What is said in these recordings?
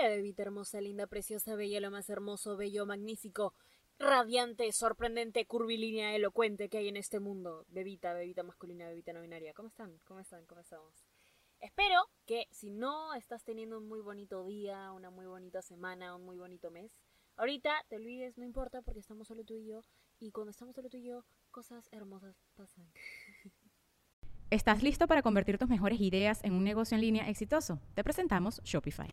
Hola, bebita hermosa, linda, preciosa, bella, lo más hermoso, bello, magnífico, radiante, sorprendente, curvilínea, elocuente que hay en este mundo. Bebita, bebita masculina, bebita no binaria. ¿Cómo están? ¿Cómo están? ¿Cómo estamos? Espero que si no estás teniendo un muy bonito día, una muy bonita semana, un muy bonito mes, ahorita te olvides, no importa porque estamos solo tú y yo. Y cuando estamos solo tú y yo, cosas hermosas pasan. ¿Estás listo para convertir tus mejores ideas en un negocio en línea exitoso? Te presentamos Shopify.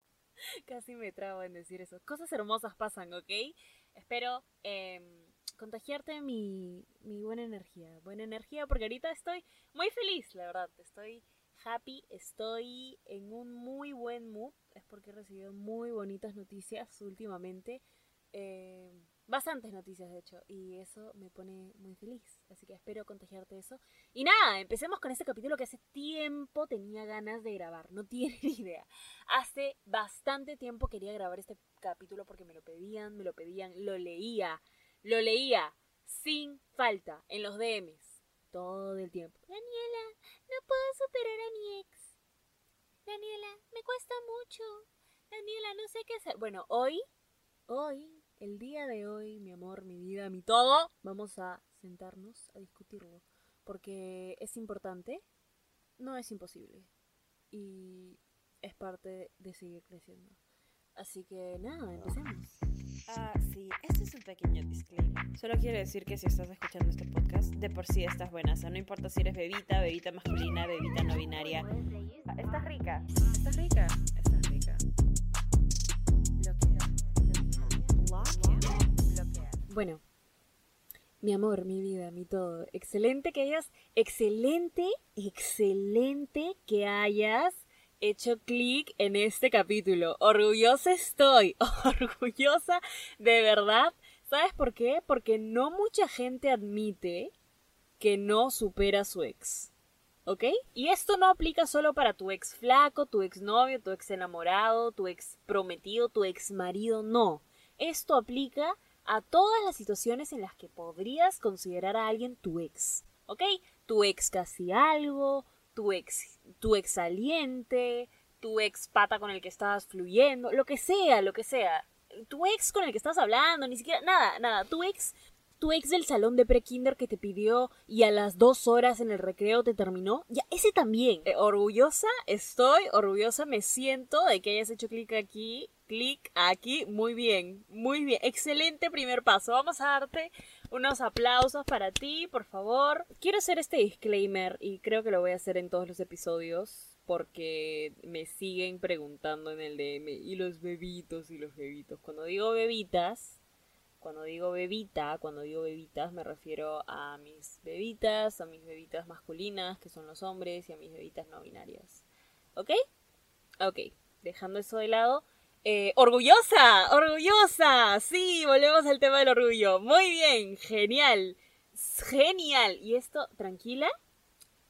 Me trabo en decir eso. Cosas hermosas pasan, ¿ok? Espero em, contagiarte mi, mi buena energía. Buena energía porque ahorita estoy muy feliz, la verdad. Estoy happy, estoy en un muy buen mood. Es porque he recibido muy bonitas noticias últimamente. Em, bastantes noticias, de hecho. Y eso me pone muy feliz. Así que espero contagiarte eso. Y nada, empecemos con este capítulo que hace tiempo tenía ganas de grabar. No tienen idea. Hace bastante tiempo quería grabar este capítulo porque me lo pedían, me lo pedían, lo leía, lo leía sin falta en los DMs todo el tiempo. Daniela, no puedo superar a mi ex. Daniela, me cuesta mucho. Daniela, no sé qué hacer. Bueno, hoy, hoy, el día de hoy, mi amor, mi vida, mi todo, vamos a sentarnos a discutirlo. Porque es importante, no es imposible. Y es parte de seguir creciendo. Así que nada, empecemos. Ah, sí, este es un pequeño disclaimer. Solo quiero decir que si estás escuchando este podcast, de por sí estás buena. O sea, no importa si eres bebita, bebita masculina, bebita no binaria. Ah, Estás rica. Estás rica. Estás rica. Bueno, mi amor, mi vida, mi todo. Excelente que hayas, excelente, excelente que hayas hecho clic en este capítulo. Orgullosa estoy, orgullosa de verdad. ¿Sabes por qué? Porque no mucha gente admite que no supera a su ex. ¿Ok? Y esto no aplica solo para tu ex flaco, tu ex novio, tu ex enamorado, tu ex prometido, tu ex marido, no. Esto aplica a todas las situaciones en las que podrías considerar a alguien tu ex. ¿Ok? Tu ex casi algo, tu ex, tu ex saliente, tu ex pata con el que estabas fluyendo, lo que sea, lo que sea. Tu ex con el que estás hablando, ni siquiera, nada, nada. Tu ex, tu ex del salón de pre-kinder que te pidió y a las dos horas en el recreo te terminó, ya, ese también. Eh, orgullosa estoy, orgullosa me siento de que hayas hecho clic aquí, clic aquí, muy bien, muy bien. Excelente primer paso. Vamos a darte unos aplausos para ti, por favor. Quiero hacer este disclaimer y creo que lo voy a hacer en todos los episodios porque me siguen preguntando en el DM y los bebitos y los bebitos. Cuando digo bebitas, cuando digo bebita, cuando digo bebitas me refiero a mis bebitas, a mis bebitas masculinas, que son los hombres, y a mis bebitas no binarias. ¿Ok? Ok, dejando eso de lado. Eh, orgullosa, orgullosa. Sí, volvemos al tema del orgullo. Muy bien, genial. Genial. Y esto, tranquila.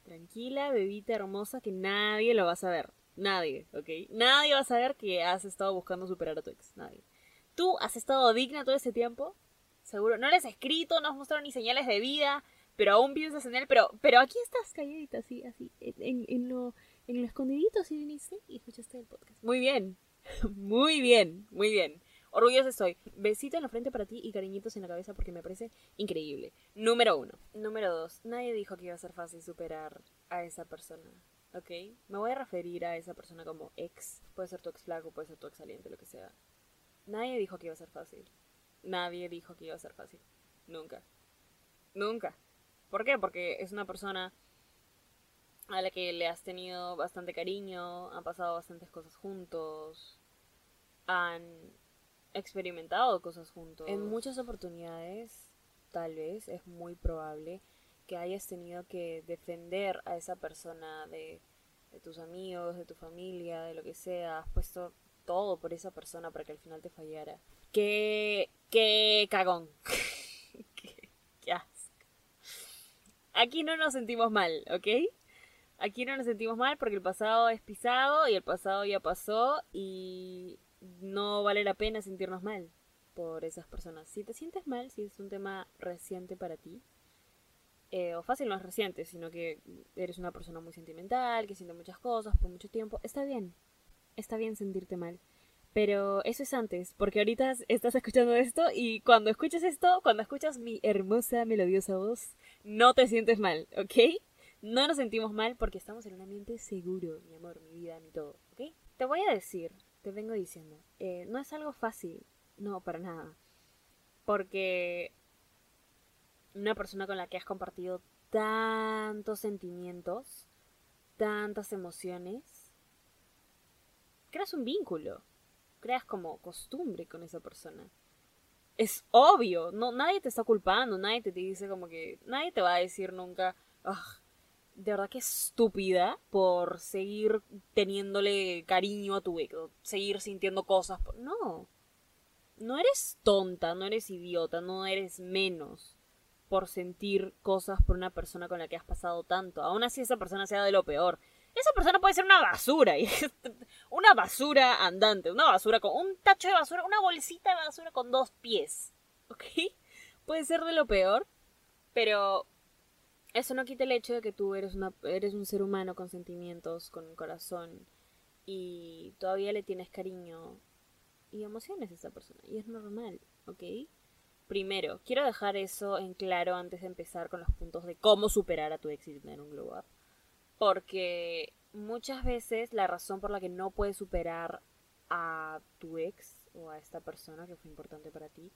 Tranquila, bebita hermosa, que nadie lo va a saber. Nadie, ¿ok? Nadie va a saber que has estado buscando superar a tu ex. Nadie. Tú has estado digna todo ese tiempo. Seguro. No les has escrito, no has mostrado ni señales de vida. pero aún piensas en él, pero, pero aquí estás calladita, así, así, en, en lo, en lo escondidito, así viniste y escuchaste el podcast. Muy bien, muy bien, muy bien. Orgullosa estoy. Besito en la frente para ti y cariñitos en la cabeza porque me parece increíble. Número uno. Número dos. Nadie dijo que iba a ser fácil superar a esa persona. ¿Ok? Me voy a referir a esa persona como ex. Puede ser tu ex flaco, puede ser tu ex saliente, lo que sea. Nadie dijo que iba a ser fácil. Nadie dijo que iba a ser fácil. Nunca. Nunca. ¿Por qué? Porque es una persona a la que le has tenido bastante cariño, han pasado bastantes cosas juntos, han experimentado cosas juntos. En muchas oportunidades, tal vez, es muy probable que hayas tenido que defender a esa persona de, de tus amigos, de tu familia, de lo que sea. Has puesto todo por esa persona para que al final te fallara. Qué, qué cagón. qué, asco. Aquí no nos sentimos mal, ¿ok? Aquí no nos sentimos mal porque el pasado es pisado y el pasado ya pasó y no vale la pena sentirnos mal por esas personas. Si te sientes mal, si es un tema reciente para ti, eh, o fácil no es reciente, sino que eres una persona muy sentimental, que siente muchas cosas por mucho tiempo, está bien. Está bien sentirte mal. Pero eso es antes, porque ahorita estás escuchando esto y cuando escuches esto, cuando escuchas mi hermosa, melodiosa voz, no te sientes mal, ¿ok? No nos sentimos mal porque estamos en un ambiente seguro, mi amor, mi vida, mi todo, ¿ok? Te voy a decir, te vengo diciendo, eh, no es algo fácil, no, para nada. Porque una persona con la que has compartido tantos sentimientos, tantas emociones, creas un vínculo, creas como costumbre con esa persona. Es obvio, no, nadie te está culpando, nadie te dice como que, nadie te va a decir nunca, de verdad que estúpida por seguir teniéndole cariño a tu ex, seguir sintiendo cosas. No, no eres tonta, no eres idiota, no eres menos por sentir cosas por una persona con la que has pasado tanto. Aún así esa persona sea de lo peor. Esa persona puede ser una basura, una basura andante, una basura con un tacho de basura, una bolsita de basura con dos pies, ¿ok? Puede ser de lo peor, pero eso no quita el hecho de que tú eres, una, eres un ser humano con sentimientos, con un corazón, y todavía le tienes cariño y emociones a esa persona, y es normal, ¿ok? Primero, quiero dejar eso en claro antes de empezar con los puntos de cómo superar a tu ex y tener un glow up. Porque muchas veces la razón por la que no puedes superar a tu ex o a esta persona que fue importante para ti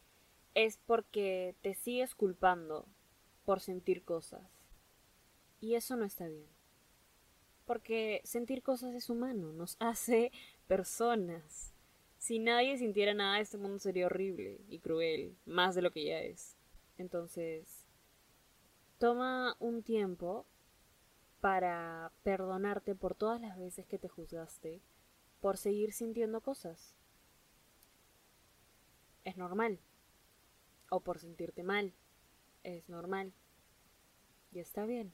es porque te sigues culpando por sentir cosas. Y eso no está bien. Porque sentir cosas es humano, nos hace personas. Si nadie sintiera nada, este mundo sería horrible y cruel, más de lo que ya es. Entonces, toma un tiempo para perdonarte por todas las veces que te juzgaste por seguir sintiendo cosas. Es normal. O por sentirte mal. Es normal. Y está bien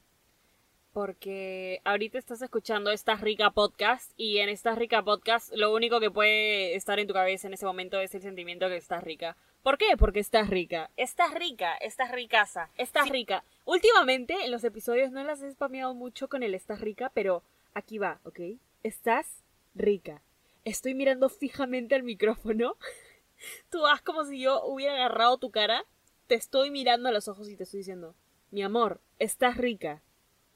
porque ahorita estás escuchando esta rica podcast y en esta rica podcast lo único que puede estar en tu cabeza en ese momento es el sentimiento que estás rica. ¿Por qué? Porque estás rica. Estás rica, estás ricaza, estás rica. Últimamente en los episodios no las he spameado mucho con el estás rica, pero aquí va, ¿ok? Estás rica. Estoy mirando fijamente al micrófono. Tú vas como si yo hubiera agarrado tu cara. Te estoy mirando a los ojos y te estoy diciendo, mi amor, estás rica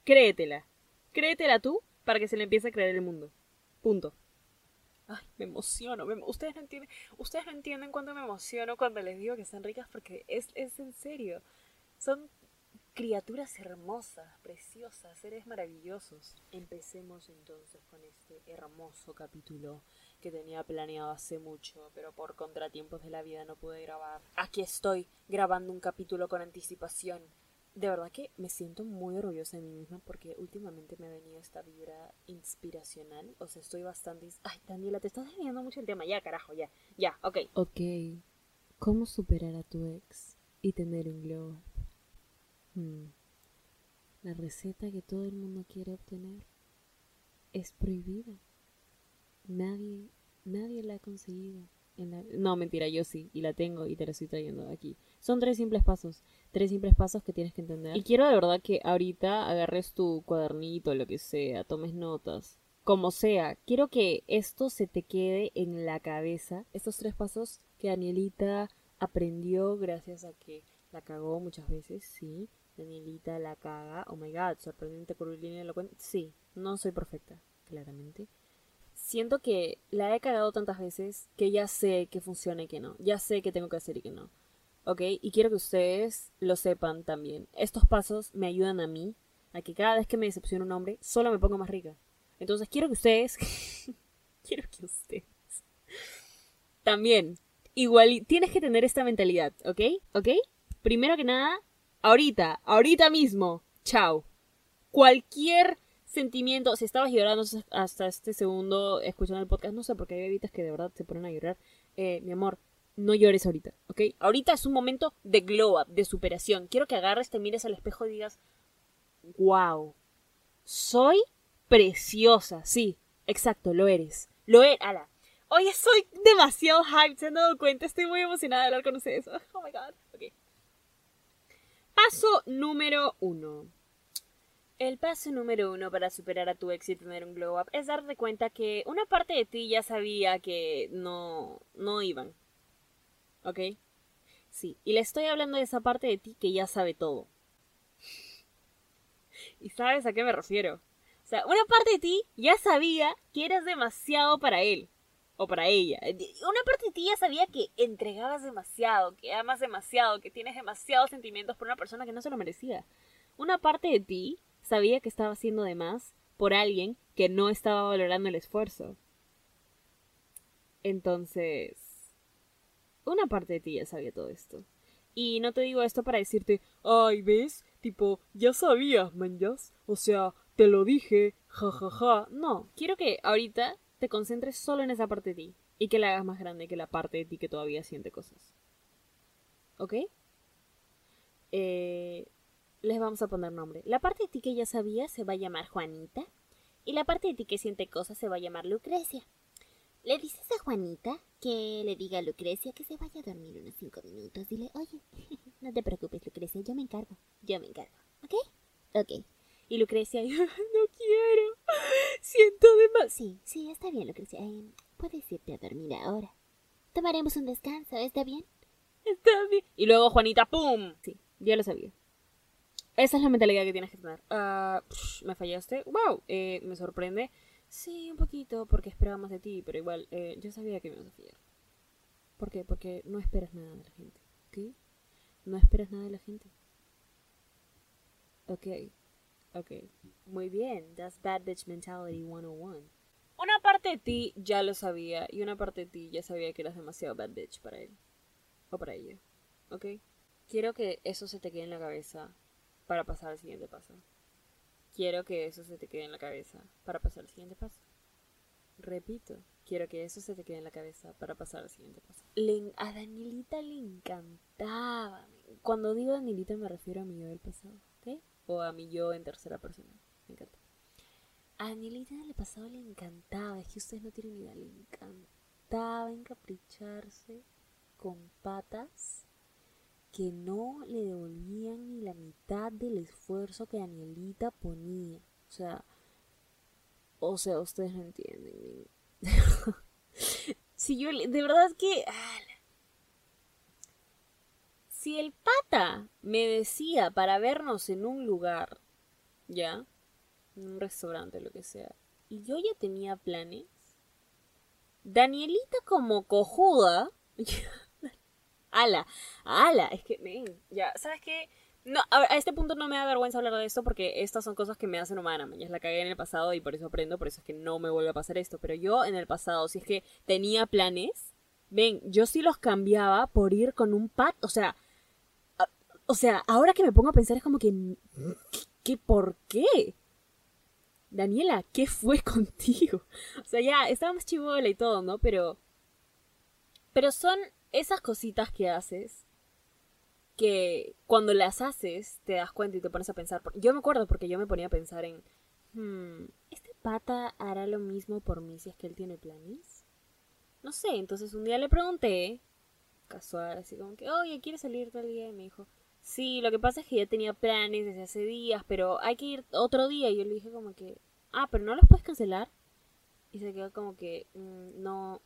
Créetela. Créetela tú para que se le empiece a creer el mundo. Punto. Ay, me emociono. ustedes, no entienden, ustedes entienden cuánto me emociono cuando les digo que están ricas porque es, es en serio. Son criaturas hermosas, preciosas, seres maravillosos. Empecemos entonces con este hermoso capítulo que tenía planeado hace mucho, pero por contratiempos de la vida no pude grabar. Aquí estoy grabando un capítulo con anticipación de verdad que me siento muy orgullosa de mí misma porque últimamente me ha venido esta vibra inspiracional. O sea, estoy bastante... Ay, Daniela, te estás desviando mucho el tema. Ya, carajo, ya. Ya, ok. Ok. ¿Cómo superar a tu ex y tener un glow up? Hmm. La receta que todo el mundo quiere obtener es prohibida. Nadie, nadie la ha conseguido. No, mentira, yo sí, y la tengo y te la estoy trayendo aquí. Son tres simples pasos. Tres simples pasos que tienes que entender. Y quiero de verdad que ahorita agarres tu cuadernito, lo que sea, tomes notas. Como sea, quiero que esto se te quede en la cabeza. Estos tres pasos que Danielita aprendió gracias a que la cagó muchas veces, sí. Danielita la caga. Oh my god, sorprendente curvilínea lo cuenta. Sí, no soy perfecta, claramente. Siento que la he cagado tantas veces que ya sé que funciona y que no. Ya sé que tengo que hacer y que no. ¿Ok? Y quiero que ustedes lo sepan también. Estos pasos me ayudan a mí a que cada vez que me decepciona un hombre, solo me pongo más rica. Entonces quiero que ustedes. quiero que ustedes. También. Igual. Tienes que tener esta mentalidad, ¿ok? ¿Ok? Primero que nada, ahorita, ahorita mismo. Chao. Cualquier sentimiento. Si estabas llorando hasta este segundo escuchando el podcast, no sé, porque hay bebitas que de verdad se ponen a llorar. Eh, mi amor, no llores ahorita, ¿ok? Ahorita es un momento de glow up, de superación. Quiero que agarres, te mires al espejo y digas, wow, soy preciosa. Sí, exacto, lo eres. Lo eres. Ala. Oye, soy demasiado hyped, se han dado cuenta. Estoy muy emocionada de hablar con ustedes. Oh my god. Ok. Paso número uno. El paso número uno para superar a tu ex y tener un glow up es darte cuenta que una parte de ti ya sabía que no, no iban. ¿Ok? Sí, y le estoy hablando de esa parte de ti que ya sabe todo. ¿Y sabes a qué me refiero? O sea, una parte de ti ya sabía que eras demasiado para él o para ella. Una parte de ti ya sabía que entregabas demasiado, que amas demasiado, que tienes demasiados sentimientos por una persona que no se lo merecía. Una parte de ti sabía que estaba haciendo de más por alguien que no estaba valorando el esfuerzo. Entonces, una parte de ti ya sabía todo esto. Y no te digo esto para decirte, ay, ¿ves? Tipo, ya sabías, manjas. O sea, te lo dije, jajaja. Ja, ja. No, quiero que ahorita te concentres solo en esa parte de ti. Y que la hagas más grande que la parte de ti que todavía siente cosas. ¿Ok? Eh, les vamos a poner nombre. La parte de ti que ya sabía se va a llamar Juanita. Y la parte de ti que siente cosas se va a llamar Lucrecia. Le dices a Juanita que le diga a Lucrecia que se vaya a dormir unos cinco minutos. Dile, oye, no te preocupes, Lucrecia, yo me encargo. Yo me encargo. ¿Ok? Ok. Y Lucrecia, no quiero. Siento demasiado. Sí, sí, está bien, Lucrecia. Eh, puedes irte a dormir ahora. Tomaremos un descanso, ¿está bien? Está bien. Y luego Juanita, ¡pum! Sí, ya lo sabía. Esa es la mentalidad que tienes que tener. Uh, psh, ¿Me fallaste? ¡Wow! Eh, me sorprende. Sí, un poquito, porque esperaba más de ti, pero igual, eh, yo sabía que me ibas a fallar. ¿Por qué? Porque no esperas nada de la gente, ¿ok? No esperas nada de la gente. Ok, ok. Muy bien, that's bad bitch mentality 101. Una parte de ti ya lo sabía, y una parte de ti ya sabía que eras demasiado bad bitch para él. O para ella, ¿ok? Quiero que eso se te quede en la cabeza para pasar al siguiente paso. Quiero que eso se te quede en la cabeza para pasar al siguiente paso. Repito, quiero que eso se te quede en la cabeza para pasar al siguiente paso. A Danielita le encantaba. Cuando digo Danielita me refiero a mi yo del pasado, ¿ok? O a mi yo en tercera persona. Me encanta. A Danielita del pasado le encantaba, es que ustedes no tienen idea, le encantaba encapricharse con patas que no le devolvían ni la mitad del esfuerzo que Danielita ponía. O sea, o sea, ustedes no entienden. si yo, de verdad que... Si el pata me decía para vernos en un lugar, ya, en un restaurante, lo que sea, y yo ya tenía planes, Danielita como cojuda, ala, ala, es que, men, ya, ¿sabes qué? No, a, este punto no me da vergüenza hablar de esto porque estas son cosas que me hacen humana, mañana la cagué en el pasado y por eso aprendo, por eso es que no me vuelve a pasar esto, pero yo en el pasado, si es que tenía planes, ven, yo sí los cambiaba por ir con un pat, o sea, o sea, ahora que me pongo a pensar es como que, ¿qué, por qué? Daniela, ¿qué fue contigo? O sea, ya, estábamos chivola y todo, ¿no? Pero, pero son esas cositas que haces que cuando las haces te das cuenta y te pones a pensar. Yo me acuerdo porque yo me ponía a pensar en, hmm, ¿este pata hará lo mismo por mí si es que él tiene planes? No sé, entonces un día le pregunté casual, así como que, oye, ¿quieres salir tal día? Y me dijo, sí, lo que pasa es que ya tenía planes desde hace días, pero hay que ir otro día. Y yo le dije como que, ah, pero no los puedes cancelar. Y se quedó como que, "Mm, no.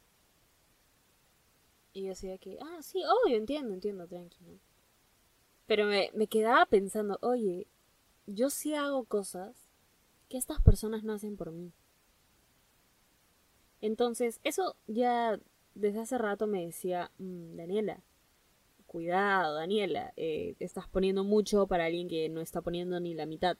Y yo decía que, ah, sí, obvio, entiendo, entiendo, tranquilo. Pero me, me quedaba pensando, oye, yo sí hago cosas que estas personas no hacen por mí. Entonces, eso ya desde hace rato me decía, "Mm, Daniela, cuidado, Daniela, eh, estás poniendo mucho para alguien que no está poniendo ni la mitad.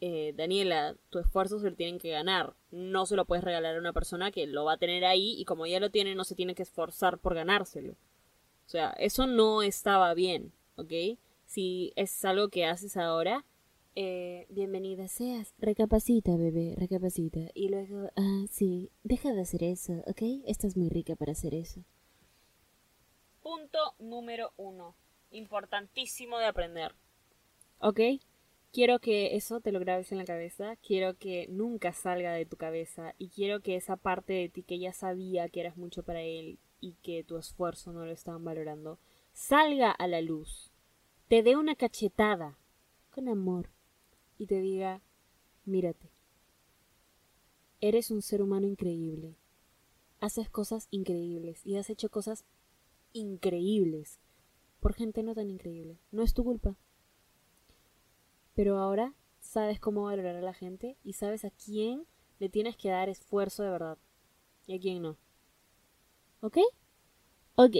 Eh, Daniela, tu esfuerzo se lo tienen que ganar. No se lo puedes regalar a una persona que lo va a tener ahí y como ya lo tiene no se tiene que esforzar por ganárselo. O sea, eso no estaba bien, ¿ok? Si es algo que haces ahora, eh, bienvenida seas. Recapacita, bebé, recapacita. Y luego, ah, sí, deja de hacer eso, ¿ok? Estás muy rica para hacer eso. Punto número uno. Importantísimo de aprender. ¿Ok? Quiero que eso te lo grabes en la cabeza. Quiero que nunca salga de tu cabeza. Y quiero que esa parte de ti que ya sabía que eras mucho para él y que tu esfuerzo no lo estaban valorando, salga a la luz. Te dé una cachetada con amor y te diga, mírate. Eres un ser humano increíble. Haces cosas increíbles y has hecho cosas increíbles por gente no tan increíble. No es tu culpa. Pero ahora sabes cómo valorar a la gente y sabes a quién le tienes que dar esfuerzo de verdad y a quién no. ¿Ok? Ok,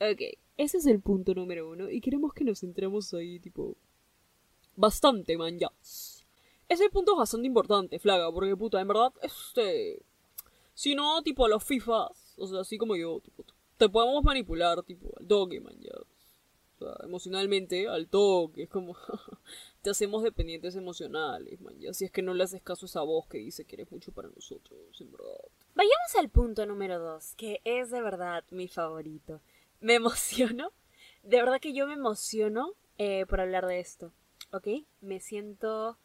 ok. Ese es el punto número uno y queremos que nos centremos ahí, tipo... Bastante, man, ya. Ese punto es bastante importante, flaga, porque puta, en verdad, este... Si no, tipo, los FIFAs, o sea, así como yo, tipo, te podemos manipular, tipo, al toque, man, ya. Emocionalmente, al toque, es como... te hacemos dependientes emocionales, man, ya. Si es que no le haces caso a esa voz que dice que eres mucho para nosotros, en verdad. Vayamos al punto número dos, que es de verdad mi favorito. Me emociono, de verdad que yo me emociono eh, por hablar de esto, ¿ok? Me siento...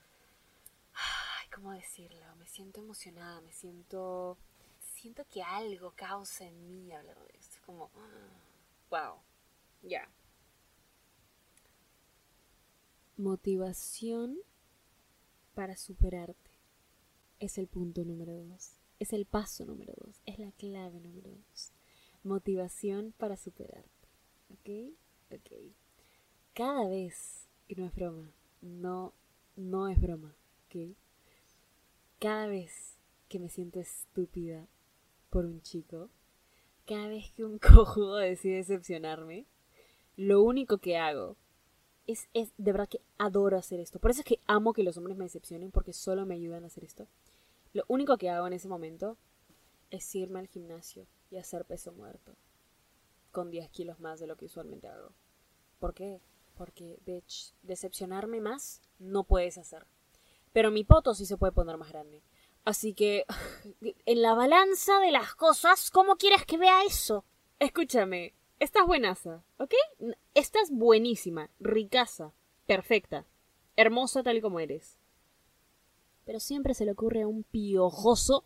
Ay, ¿cómo decirlo? Me siento emocionada, me siento... Siento que algo causa en mí hablar de esto. Como... Wow. Ya. Motivación para superarte. Es el punto número dos. Es el paso número dos. Es la clave número dos. Motivación para superarte. ¿Ok? Ok. Cada vez, y no es broma, no, no es broma, ¿ok? Cada vez que me siento estúpida por un chico, cada vez que un cojudo decide decepcionarme, lo único que hago es, es, de verdad que adoro hacer esto. Por eso es que amo que los hombres me decepcionen, porque solo me ayudan a hacer esto. Lo único que hago en ese momento es irme al gimnasio y hacer peso muerto. Con 10 kilos más de lo que usualmente hago. ¿Por qué? Porque, bitch, decepcionarme más no puedes hacer. Pero mi poto sí se puede poner más grande. Así que, en la balanza de las cosas, ¿cómo quieres que vea eso? Escúchame, estás buenaza, ¿ok? Estás buenísima, ricaza, perfecta, hermosa tal como eres. Pero siempre se le ocurre a un piojoso,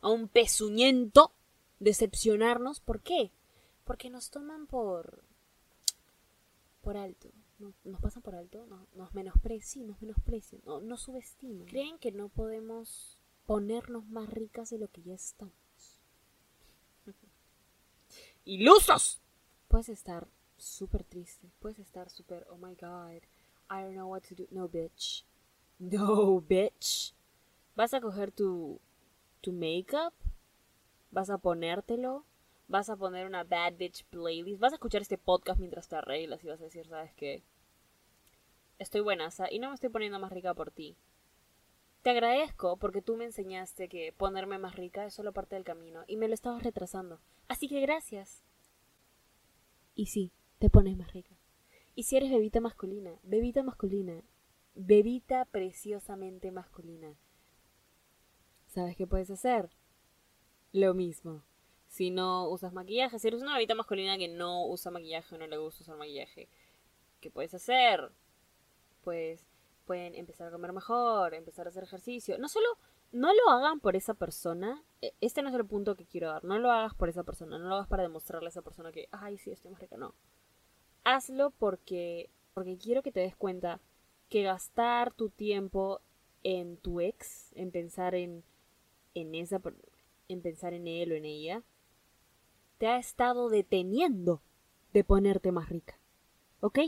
a un pezuñento, decepcionarnos. ¿Por qué? Porque nos toman por. por alto. No, nos pasan por alto, no, nos menosprecian, nos menosprecian, no, nos subestiman. Creen que no podemos ponernos más ricas de lo que ya estamos. ¡Ilusos! Puedes estar súper triste, puedes estar súper, oh my god, I don't know what to do. No, bitch. No, bitch. Vas a coger tu, tu makeup, vas a ponértelo, vas a poner una bad bitch playlist, vas a escuchar este podcast mientras te arreglas y vas a decir, ¿sabes qué? Estoy buenaza y no me estoy poniendo más rica por ti. Te agradezco porque tú me enseñaste que ponerme más rica es solo parte del camino y me lo estabas retrasando. Así que gracias. Y sí, te pones más rica. Y si eres bebita masculina, bebita masculina, bebita preciosamente masculina, ¿sabes qué puedes hacer? Lo mismo. Si no usas maquillaje, si eres una bebita masculina que no usa maquillaje o no le gusta usar maquillaje, ¿qué puedes hacer? Pues pueden empezar a comer mejor, empezar a hacer ejercicio. No solo, no lo hagan por esa persona. e- Este no es el punto que quiero dar. No lo hagas por esa persona. No lo hagas para demostrarle a esa persona que, ay, sí, estoy más rica. No. Hazlo porque, porque quiero que te des cuenta que gastar tu tiempo en tu ex, en pensar en, en esa, en pensar en él o en ella, te ha estado deteniendo de ponerte más rica. ¿Ok?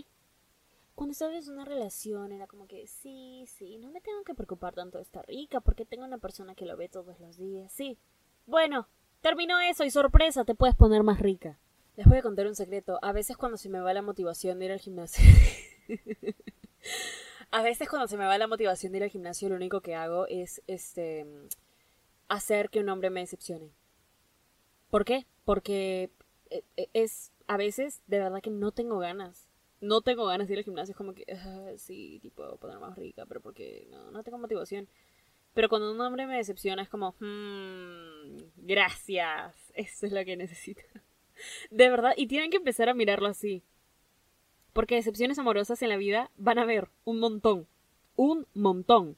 Cuando estabas en una relación era como que, sí, sí, no me tengo que preocupar tanto de estar rica porque tengo una persona que lo ve todos los días. Sí. Bueno, terminó eso y sorpresa, te puedes poner más rica. Les voy a contar un secreto. A veces cuando se me va la motivación de ir al gimnasio... a veces cuando se me va la motivación de ir al gimnasio lo único que hago es este hacer que un hombre me decepcione. ¿Por qué? Porque eh, eh, es a veces de verdad que no tengo ganas. No tengo ganas de ir al gimnasio, es como que "Ah, sí, tipo poner más rica, pero porque no, no tengo motivación. Pero cuando un hombre me decepciona es como, "Hmm, gracias, eso es lo que necesito. De verdad, y tienen que empezar a mirarlo así. Porque decepciones amorosas en la vida van a haber un montón. Un montón.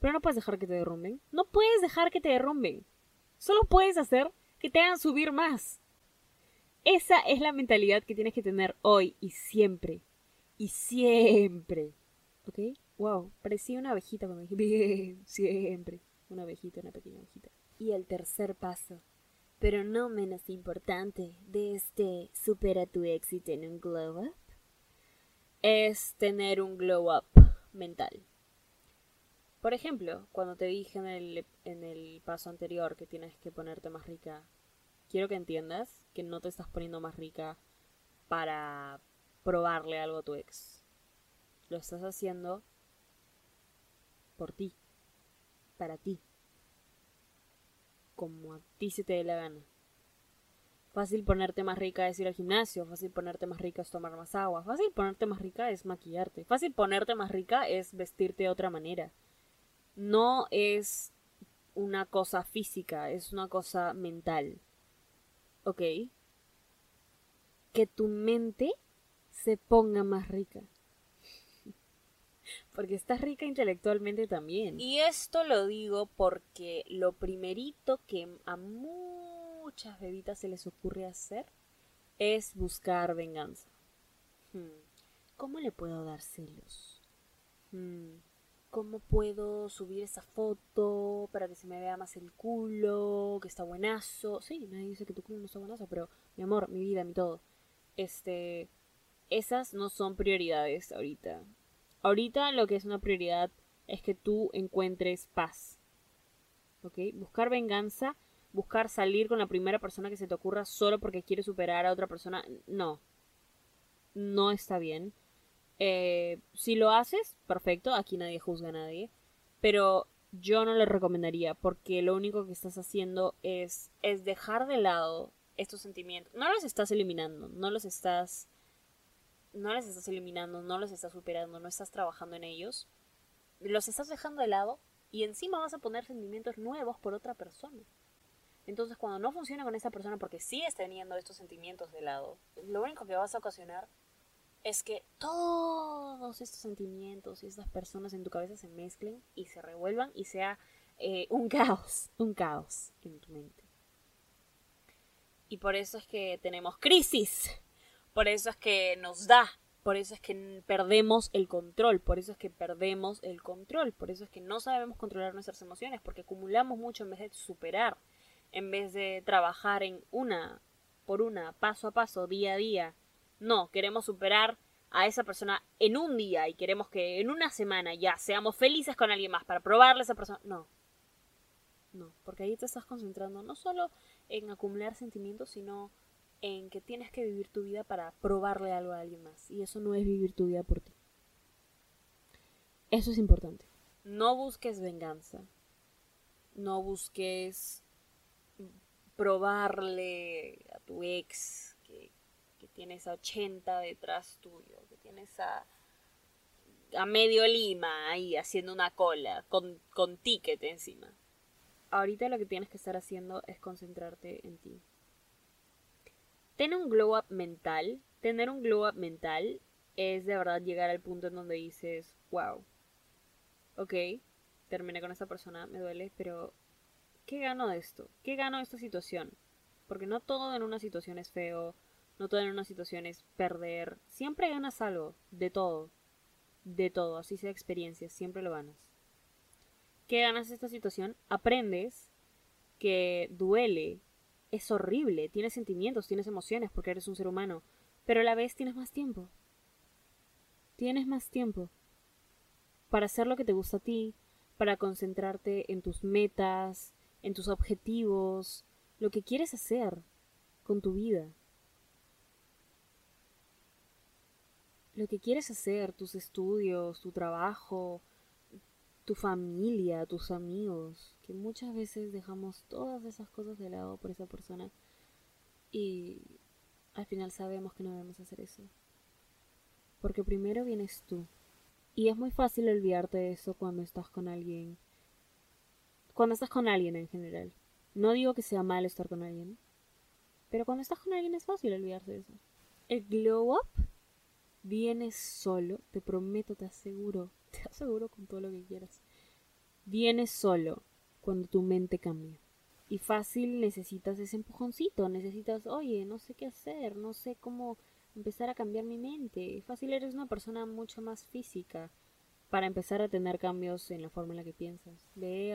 Pero no puedes dejar que te derrumben. No puedes dejar que te derrumben. Solo puedes hacer que te hagan subir más. Esa es la mentalidad que tienes que tener hoy y siempre. Y siempre. ¿Ok? Wow, parecía una abejita cuando dije bien, siempre. Una abejita, una pequeña abejita. Y el tercer paso, pero no menos importante, de este supera tu éxito en un glow up, es tener un glow up mental. Por ejemplo, cuando te dije en el, en el paso anterior que tienes que ponerte más rica, quiero que entiendas que no te estás poniendo más rica para probarle algo a tu ex. Lo estás haciendo por ti, para ti, como a ti se te dé la gana. Fácil ponerte más rica es ir al gimnasio, fácil ponerte más rica es tomar más agua, fácil ponerte más rica es maquillarte, fácil ponerte más rica es vestirte de otra manera. No es una cosa física, es una cosa mental. ¿Ok? Que tu mente se ponga más rica. Porque estás rica intelectualmente también. Y esto lo digo porque lo primerito que a muchas bebitas se les ocurre hacer es buscar venganza. Hmm, ¿Cómo le puedo dar celos? Hmm, ¿Cómo puedo subir esa foto para que se me vea más el culo? Que está buenazo. Sí, nadie dice que tu culo no está buenazo, pero mi amor, mi vida, mi todo. Este. Esas no son prioridades ahorita. Ahorita lo que es una prioridad es que tú encuentres paz. ¿Ok? Buscar venganza, buscar salir con la primera persona que se te ocurra solo porque quiere superar a otra persona. No. No está bien. Eh, si lo haces, perfecto, aquí nadie juzga a nadie, pero yo no le recomendaría porque lo único que estás haciendo es, es dejar de lado estos sentimientos. No los estás eliminando, no los estás no los estás eliminando, no los estás superando, no estás trabajando en ellos. Los estás dejando de lado y encima vas a poner sentimientos nuevos por otra persona. Entonces, cuando no funciona con esa persona porque sigues teniendo estos sentimientos de lado, lo único que vas a ocasionar es que todos estos sentimientos y estas personas en tu cabeza se mezclen y se revuelvan y sea eh, un caos, un caos en tu mente. Y por eso es que tenemos crisis, por eso es que nos da, por eso es que perdemos el control, por eso es que perdemos el control, por eso es que no sabemos controlar nuestras emociones, porque acumulamos mucho en vez de superar, en vez de trabajar en una por una, paso a paso, día a día. No, queremos superar a esa persona en un día y queremos que en una semana ya seamos felices con alguien más para probarle a esa persona. No. No, porque ahí te estás concentrando no solo en acumular sentimientos, sino en que tienes que vivir tu vida para probarle algo a alguien más. Y eso no es vivir tu vida por ti. Eso es importante. No busques venganza. No busques probarle a tu ex que, tienes a 80 detrás tuyo, que tienes a, a medio Lima ahí haciendo una cola con, con ticket encima. Ahorita lo que tienes que estar haciendo es concentrarte en ti. Ten un glow up mental. Tener un glow up mental es de verdad llegar al punto en donde dices, wow, ok, terminé con esta persona, me duele, pero ¿qué gano de esto? ¿Qué gano de esta situación? Porque no todo en una situación es feo, no todo en una situación es perder. Siempre ganas algo, de todo. De todo, así sea experiencia, siempre lo ganas. ¿Qué ganas de esta situación? Aprendes que duele, es horrible, tienes sentimientos, tienes emociones porque eres un ser humano, pero a la vez tienes más tiempo. Tienes más tiempo para hacer lo que te gusta a ti, para concentrarte en tus metas, en tus objetivos, lo que quieres hacer con tu vida. Lo que quieres hacer, tus estudios, tu trabajo, tu familia, tus amigos, que muchas veces dejamos todas esas cosas de lado por esa persona y al final sabemos que no debemos hacer eso. Porque primero vienes tú. Y es muy fácil olvidarte de eso cuando estás con alguien. Cuando estás con alguien en general. No digo que sea malo estar con alguien. Pero cuando estás con alguien es fácil olvidarse de eso. El glow up viene solo. Te prometo, te aseguro. Te aseguro con todo lo que quieras. Viene solo cuando tu mente cambia. Y fácil necesitas ese empujoncito. Necesitas, oye, no sé qué hacer. No sé cómo empezar a cambiar mi mente. Fácil eres una persona mucho más física para empezar a tener cambios en la forma en la que piensas. Ve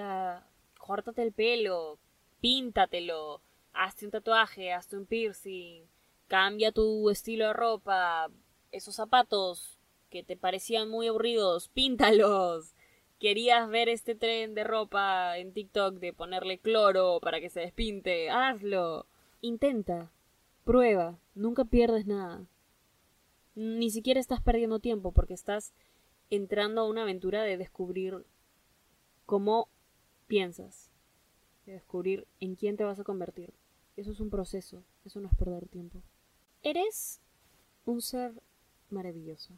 córtate el pelo, píntatelo, hazte un tatuaje, hazte un piercing, cambia tu estilo de ropa, esos zapatos que te parecían muy aburridos, píntalos. Querías ver este tren de ropa en TikTok de ponerle cloro para que se despinte, hazlo. Intenta, prueba, nunca pierdes nada. Ni siquiera estás perdiendo tiempo porque estás entrando a una aventura de descubrir cómo piensas, de descubrir en quién te vas a convertir. Eso es un proceso, eso no es perder tiempo. Eres un ser maravilloso.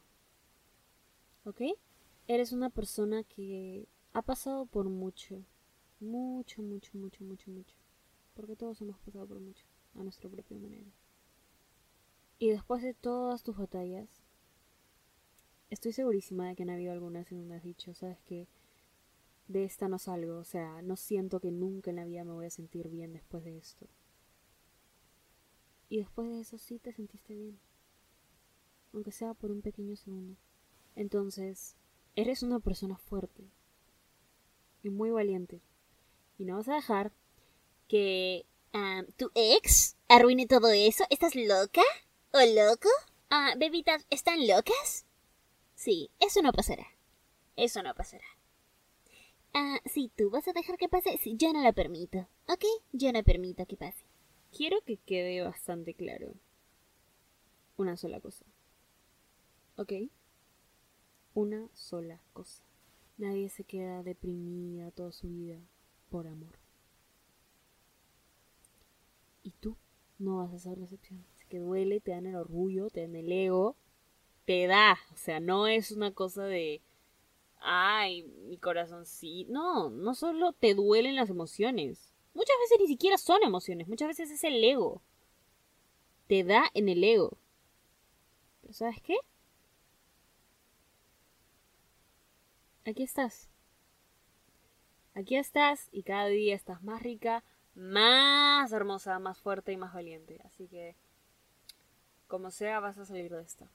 ¿Ok? Eres una persona que ha pasado por mucho, mucho, mucho, mucho, mucho, mucho. Porque todos hemos pasado por mucho, a nuestra propia manera. Y después de todas tus batallas, estoy segurísima de que han habido algunas en donde has dicho, sabes que de esta no salgo, o sea, no siento que nunca en la vida me voy a sentir bien después de esto. Y después de eso sí te sentiste bien, aunque sea por un pequeño segundo. Entonces, eres una persona fuerte y muy valiente. Y no vas a dejar que um, tu ex arruine todo eso. ¿Estás loca? ¿O loco? Ah, bebitas, ¿están locas? Sí, eso no pasará. Eso no pasará. Ah, si tú vas a dejar que pase, sí, yo no lo permito. ¿Ok? Yo no permito que pase. Quiero que quede bastante claro una sola cosa. ¿Ok? Una sola cosa. Nadie se queda deprimida toda su vida por amor. Y tú no vas a ser la excepción. Es que duele, te dan el orgullo, te dan el ego, te da. O sea, no es una cosa de, ay, mi corazón sí. No, no solo te duelen las emociones. Muchas veces ni siquiera son emociones, muchas veces es el ego. Te da en el ego. Pero ¿sabes qué? Aquí estás. Aquí estás y cada día estás más rica, más hermosa, más fuerte y más valiente. Así que, como sea, vas a salir de esta.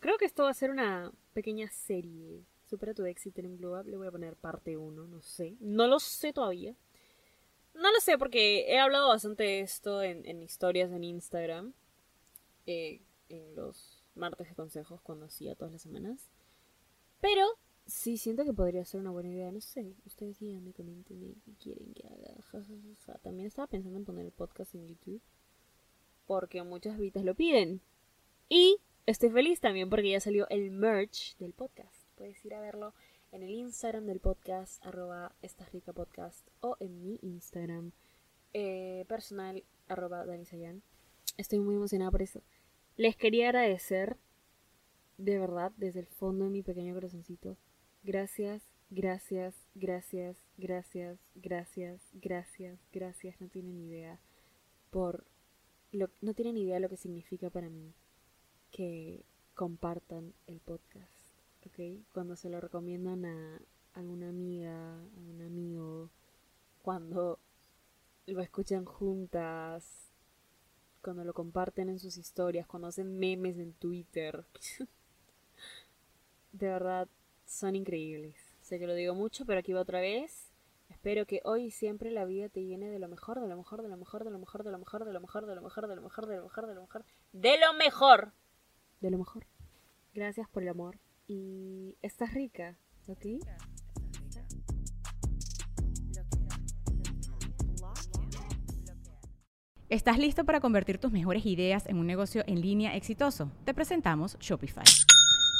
Creo que esto va a ser una pequeña serie. Supera tu éxito en un. Le voy a poner parte 1, no sé. No lo sé todavía. No lo sé porque he hablado bastante de esto en, historias en Instagram. Eh, en los martes de consejos cuando hacía todas las semanas. Pero sí siento que podría ser una buena idea. No sé, ustedes díganme, comenten qué quieren que haga. También estaba pensando en poner el podcast en YouTube. Porque muchas vidas lo piden. Y estoy feliz también porque ya salió el merch del podcast. Puedes ir a verlo en el Instagram del podcast, arroba rica podcast, o en mi Instagram eh, personal, arroba danisayan. Estoy muy emocionada por eso. Les quería agradecer, de verdad, desde el fondo de mi pequeño corazoncito. Gracias, gracias, gracias, gracias, gracias, gracias, gracias. No tienen idea por lo, no tienen idea lo que significa para mí que compartan el podcast, ¿ok? Cuando se lo recomiendan a alguna amiga, algún amigo, cuando lo escuchan juntas, cuando lo comparten en sus historias, cuando hacen memes en Twitter. De verdad, son increíbles. Sé que lo digo mucho, pero aquí va otra vez. Espero que hoy y siempre la vida te llene de lo mejor, de lo mejor, de lo mejor, de lo mejor, de lo mejor, de lo mejor, de lo mejor, de lo mejor, de lo mejor, de lo mejor, de lo mejor, de lo mejor. Gracias por el amor y estás rica, ¿ok? ¿Estás listo para convertir tus mejores ideas en un negocio en línea exitoso? Te presentamos Shopify.